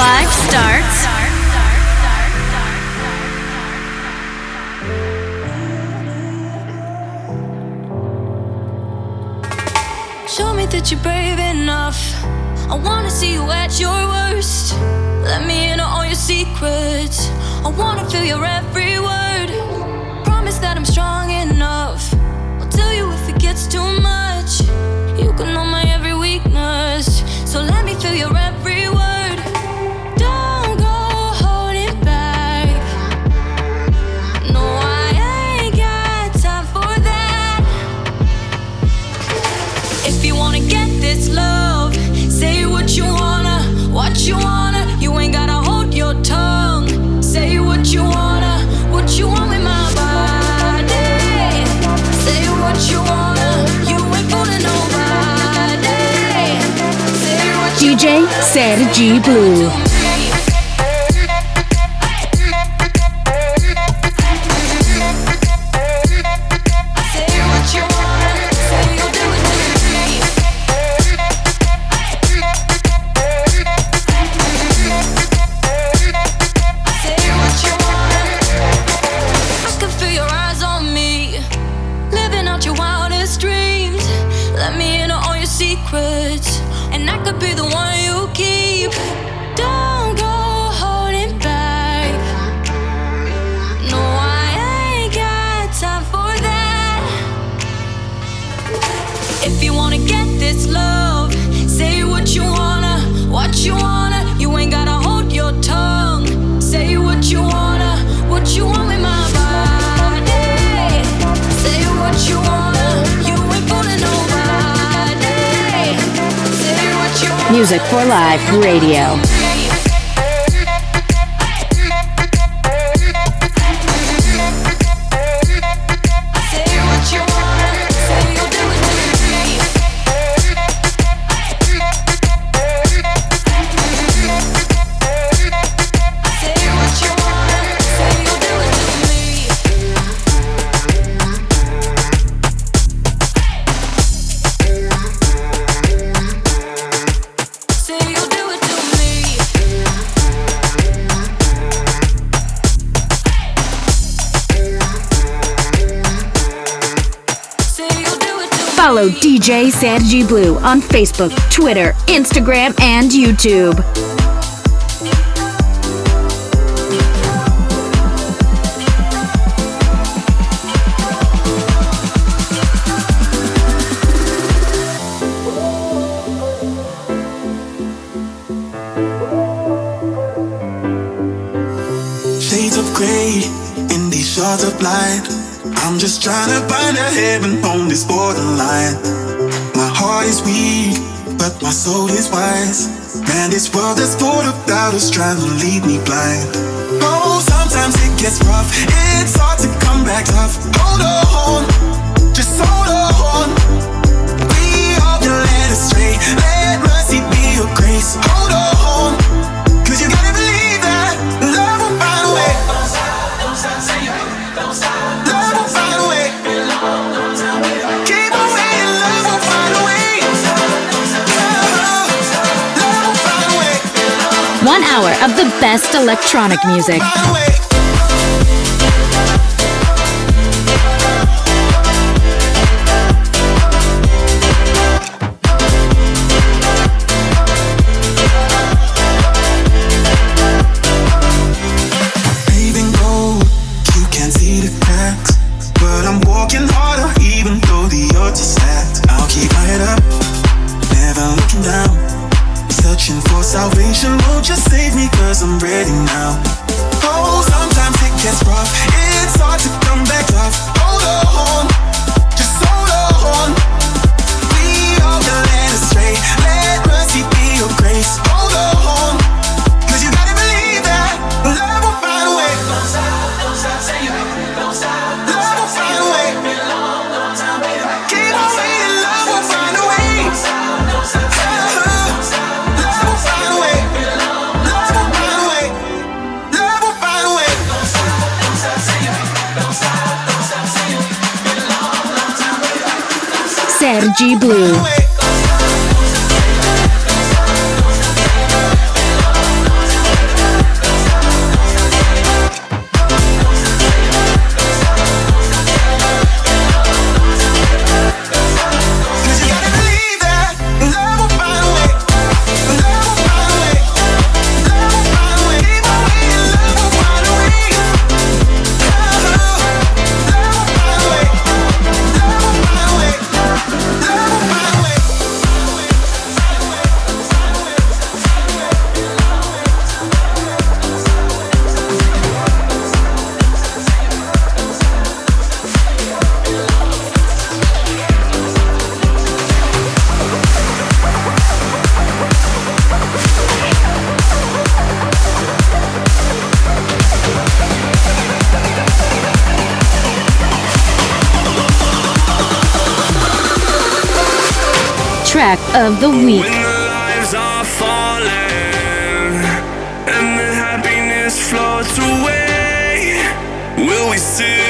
Live starts. Show me that you're brave enough. I wanna see you at your worst. Let me in on all your secrets. I wanna feel your every word. Promise that I'm strong enough. I'll tell you if it gets too much. You can know my every weakness. So let me feel your every word. Sergi Blue. On Facebook, Twitter, Instagram, and YouTube. Shades of grey in these shards of light. I'm just trying to find a heaven on this borderline. Heart is weak, but my soul is wise. Man, this world is full of doubters trying to lead me blind. Oh, sometimes it gets rough. It's hard to come back tough. Hold on, just hold on. We all been led astray. Let mercy be your grace. Hold on, hour of the best electronic music. G Blue. of the week. Falling, and the happiness floats away, will we see?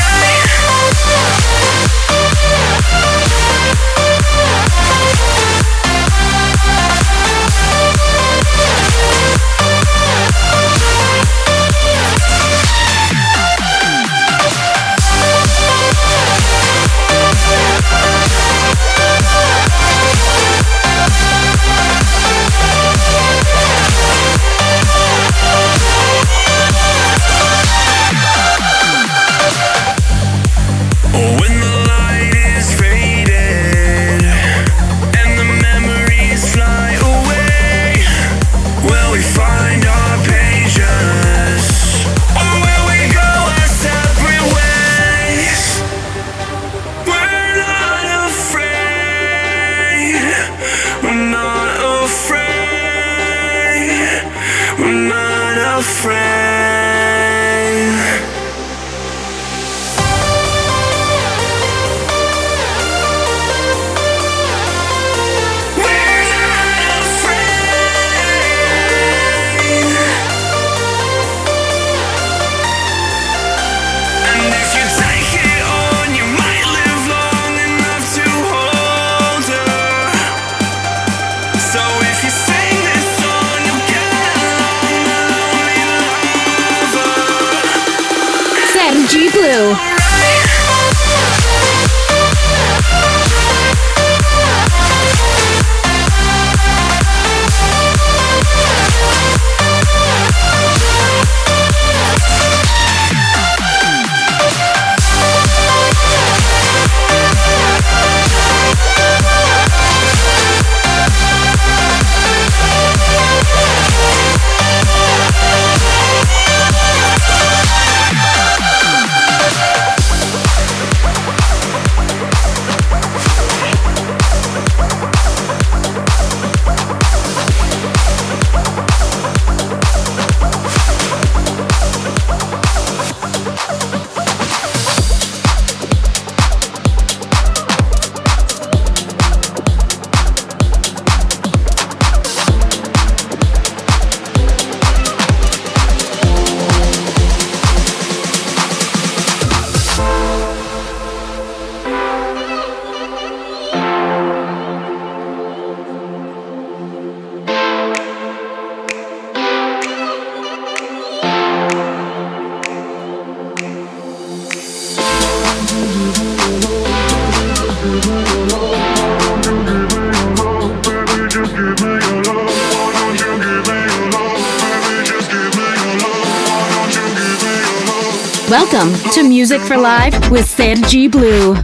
Music for Live with Sergi Blue.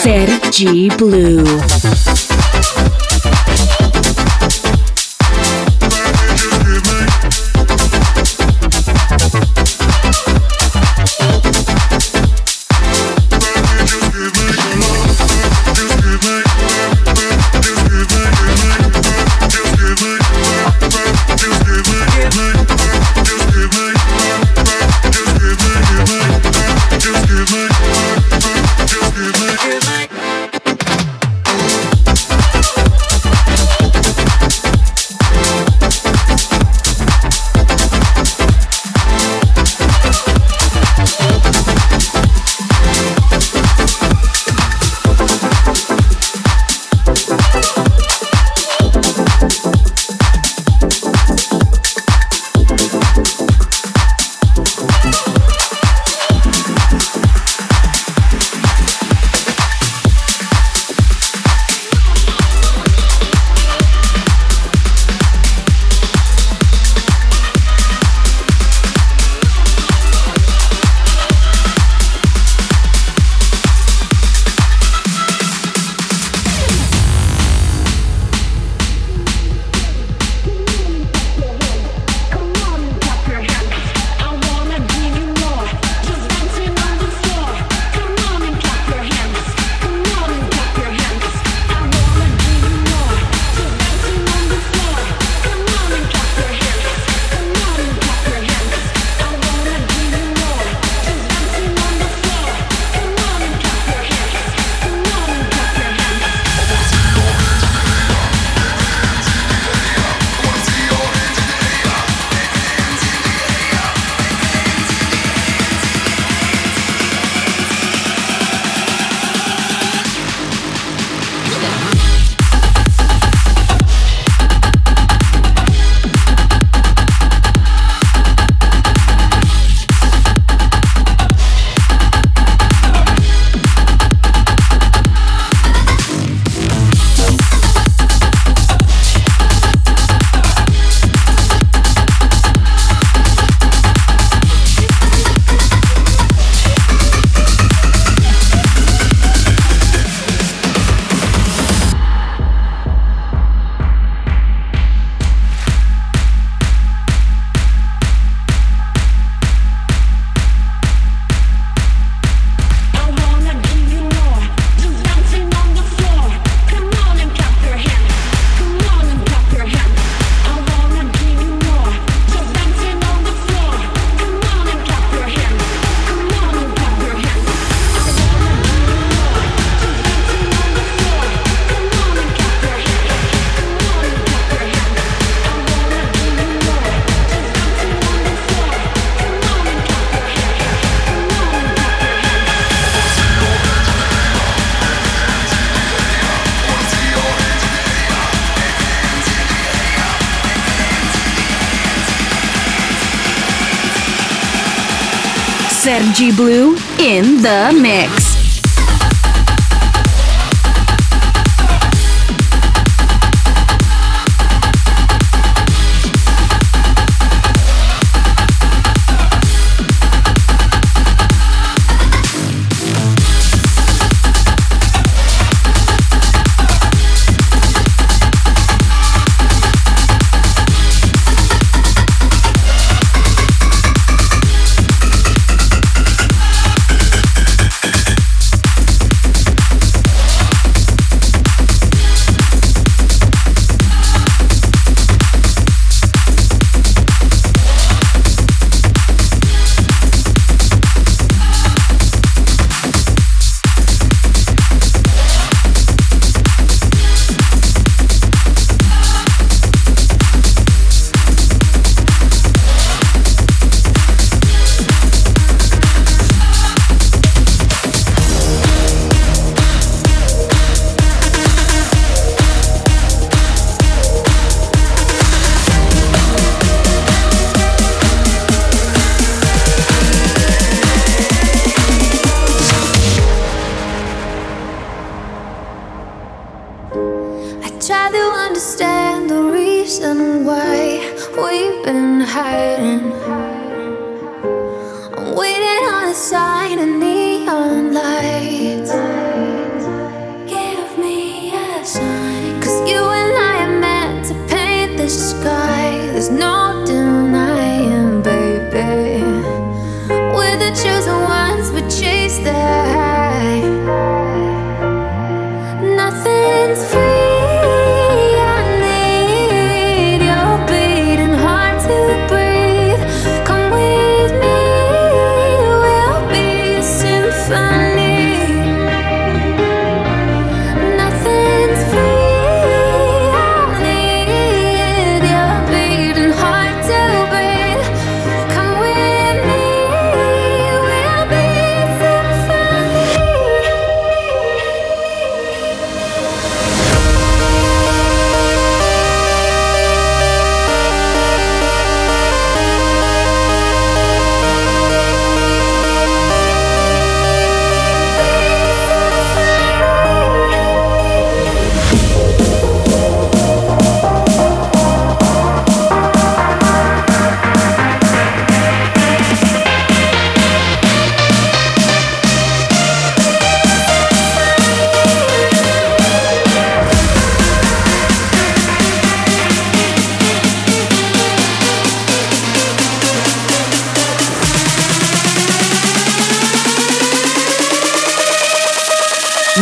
Sergi Blue. Sergi Blue in the mix.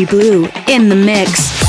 Blue in the mix.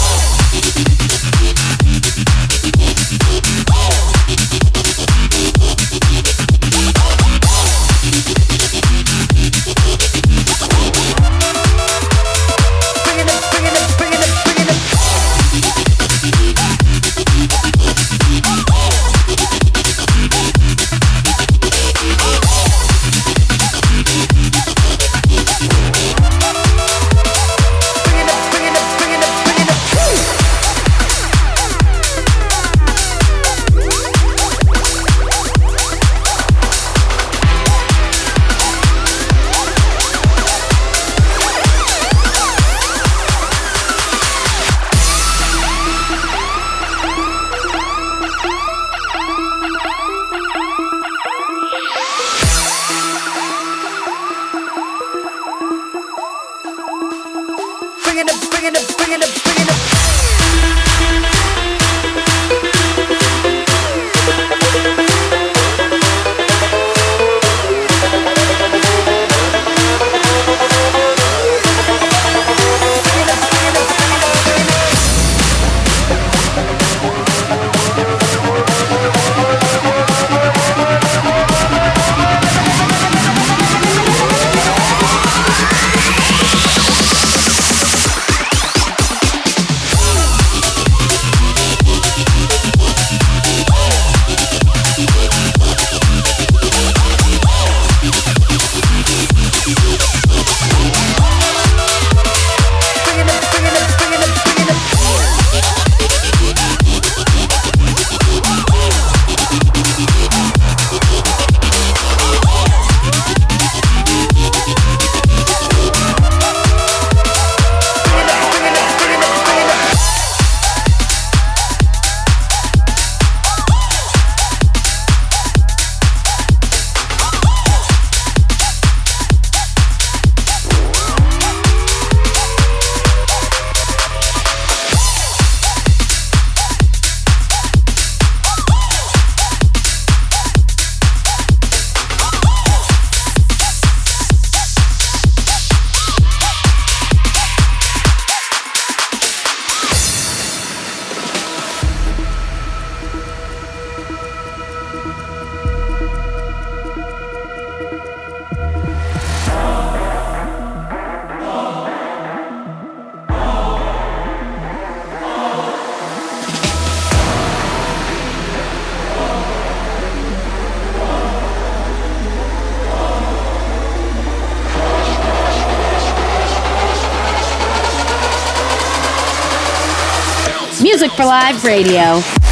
Live Radio.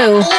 Sam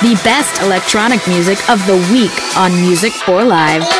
the best electronic music of the week on Music for Live.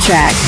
Track.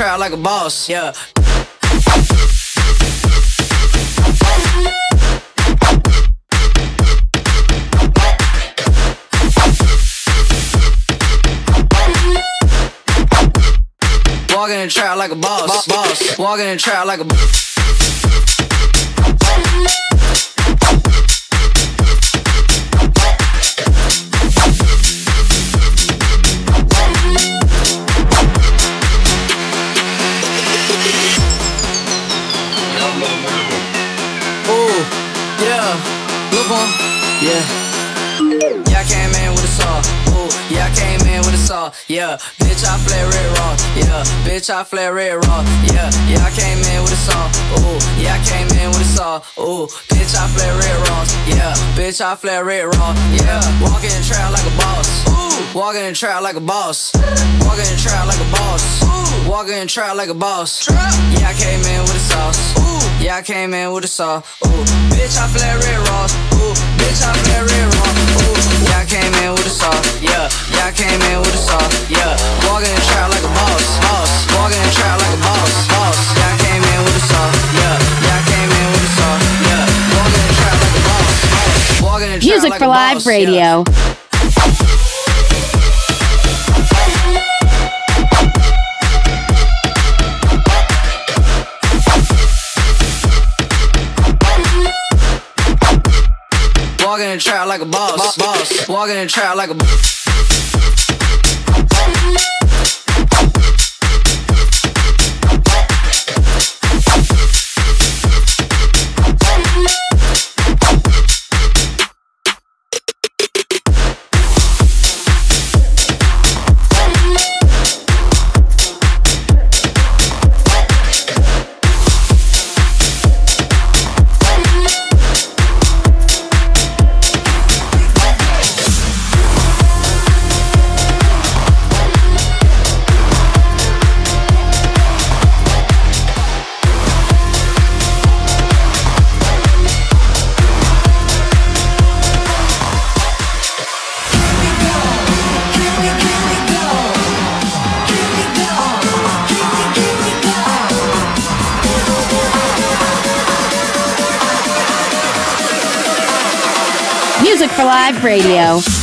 Trap like a boss. Yeah. Walking in the trap like a boss, boss. Walking in the trap like a Ooh, yeah. Yeah, I came in with a saw. Ooh, yeah, I came in with a saw. Yeah, bitch, I flare red raw. Yeah, bitch, I flare red raw. Yeah, yeah, I came in with a saw. Ooh, yeah, I came in with a saw. Ooh, bitch, I flare red raw. Yeah, bitch, I flare red raw. Yeah, walking in the trap like a boss. Ooh, walking in the trap like a boss. Walking in the trap like a boss. Ooh, walking in the trap like a boss. Yeah, I came in with a sauce. Ooh, yeah, I came in with a saw. Ooh, bitch, I flare red raw. Ooh, bitch, I flare red raw. Ooh, yeah, I came in with a saw. Yeah, yeah, I came in with a saw. Yeah, walking in the trap like a boss. Boss, walking in the trap like a boss. Boss, yeah, I came in with a saw. Yeah, yeah, I came in with a saw. Yeah, walking in the trap like a boss. boss. Walking in the trap Music like for a Live boss, yeah. Walking in the trap like a boss, boss. Walking in the trap like a. boss. Radio.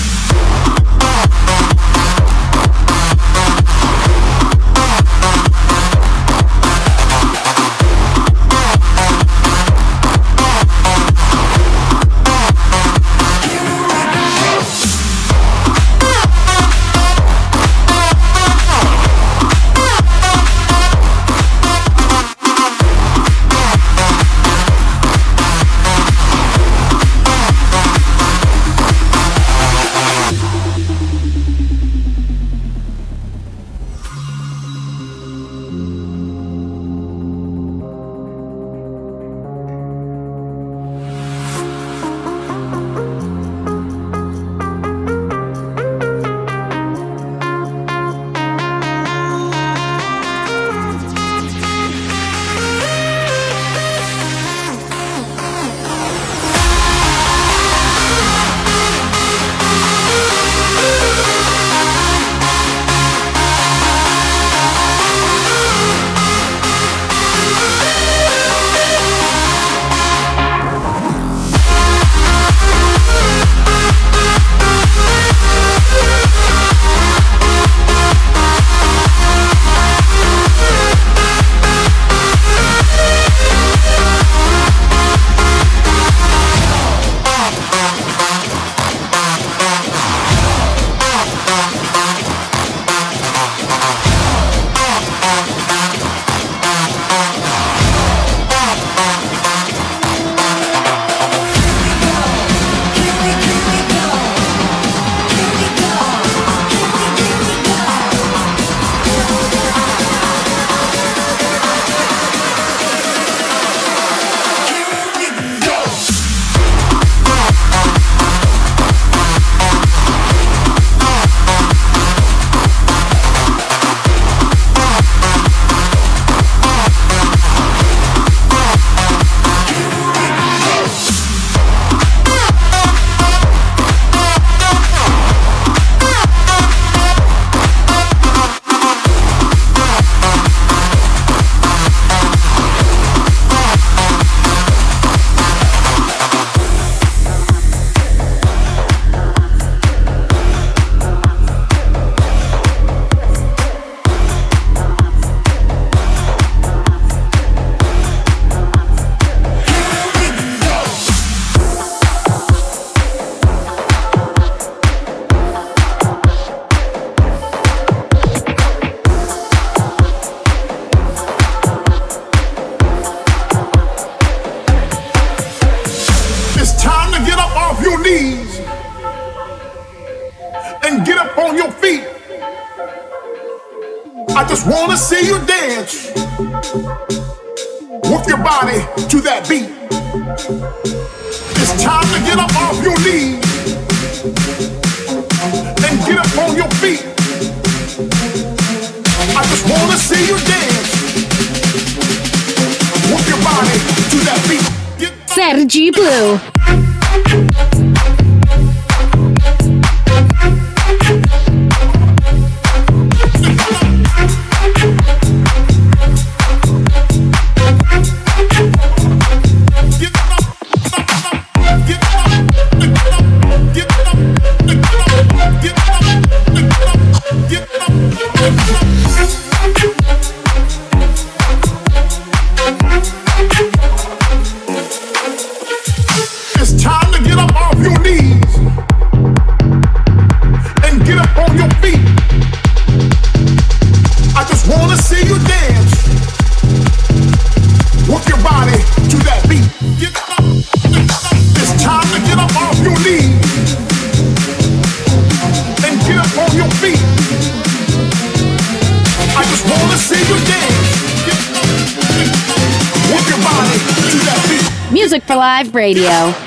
Live Radio.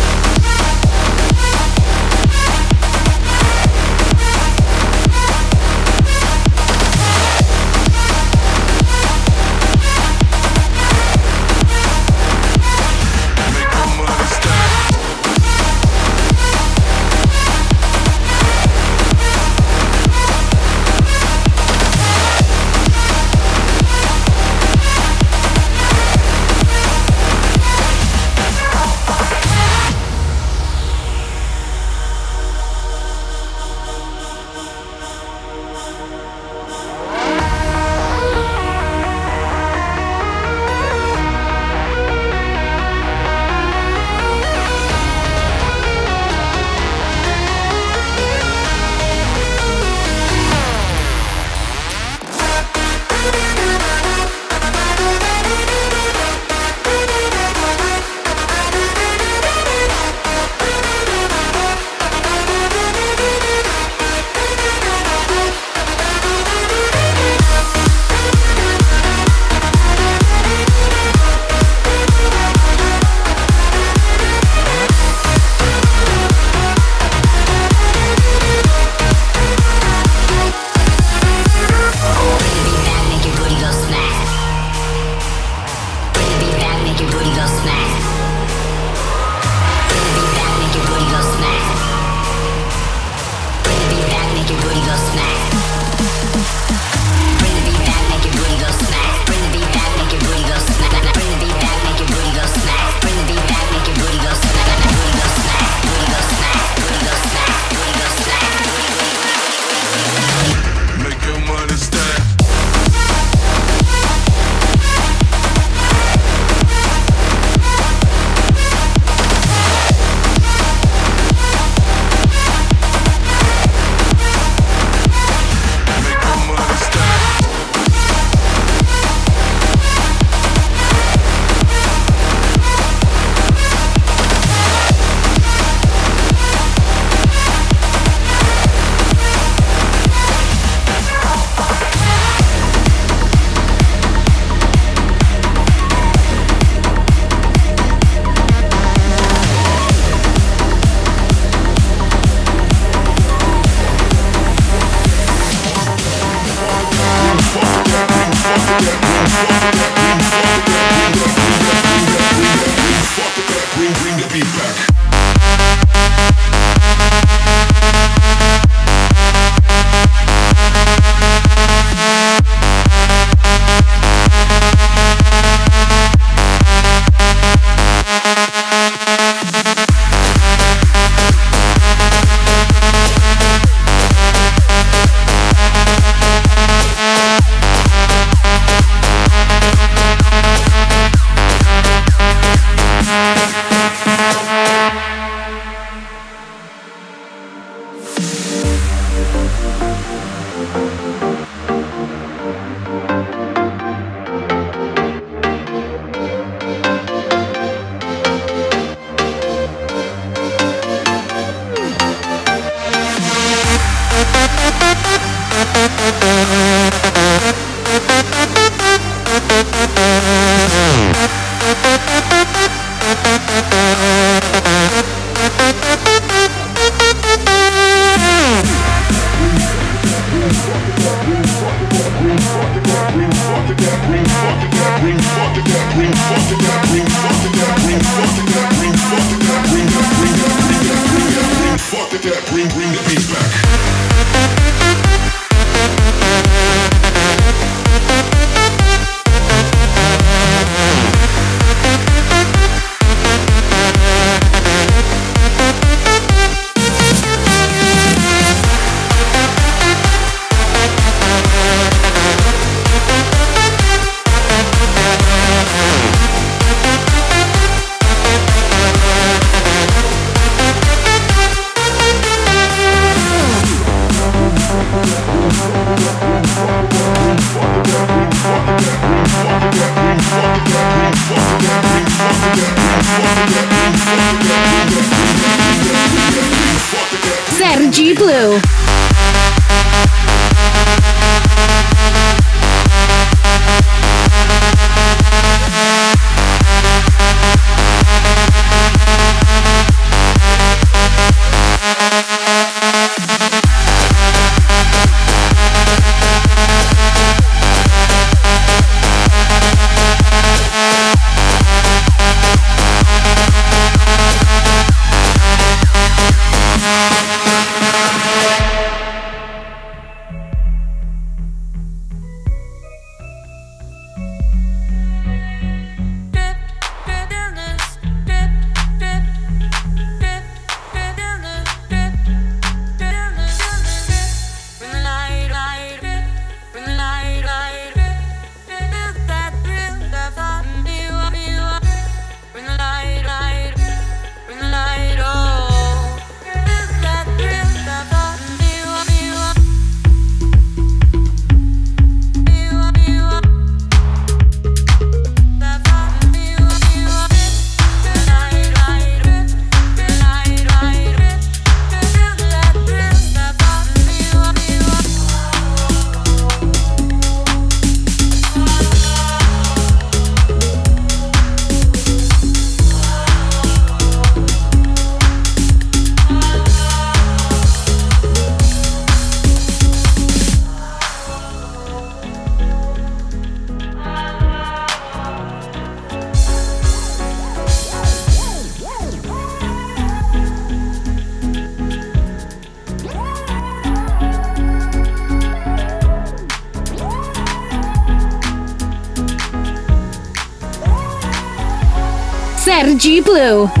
Sergi Blue.